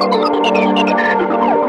出てる出てる。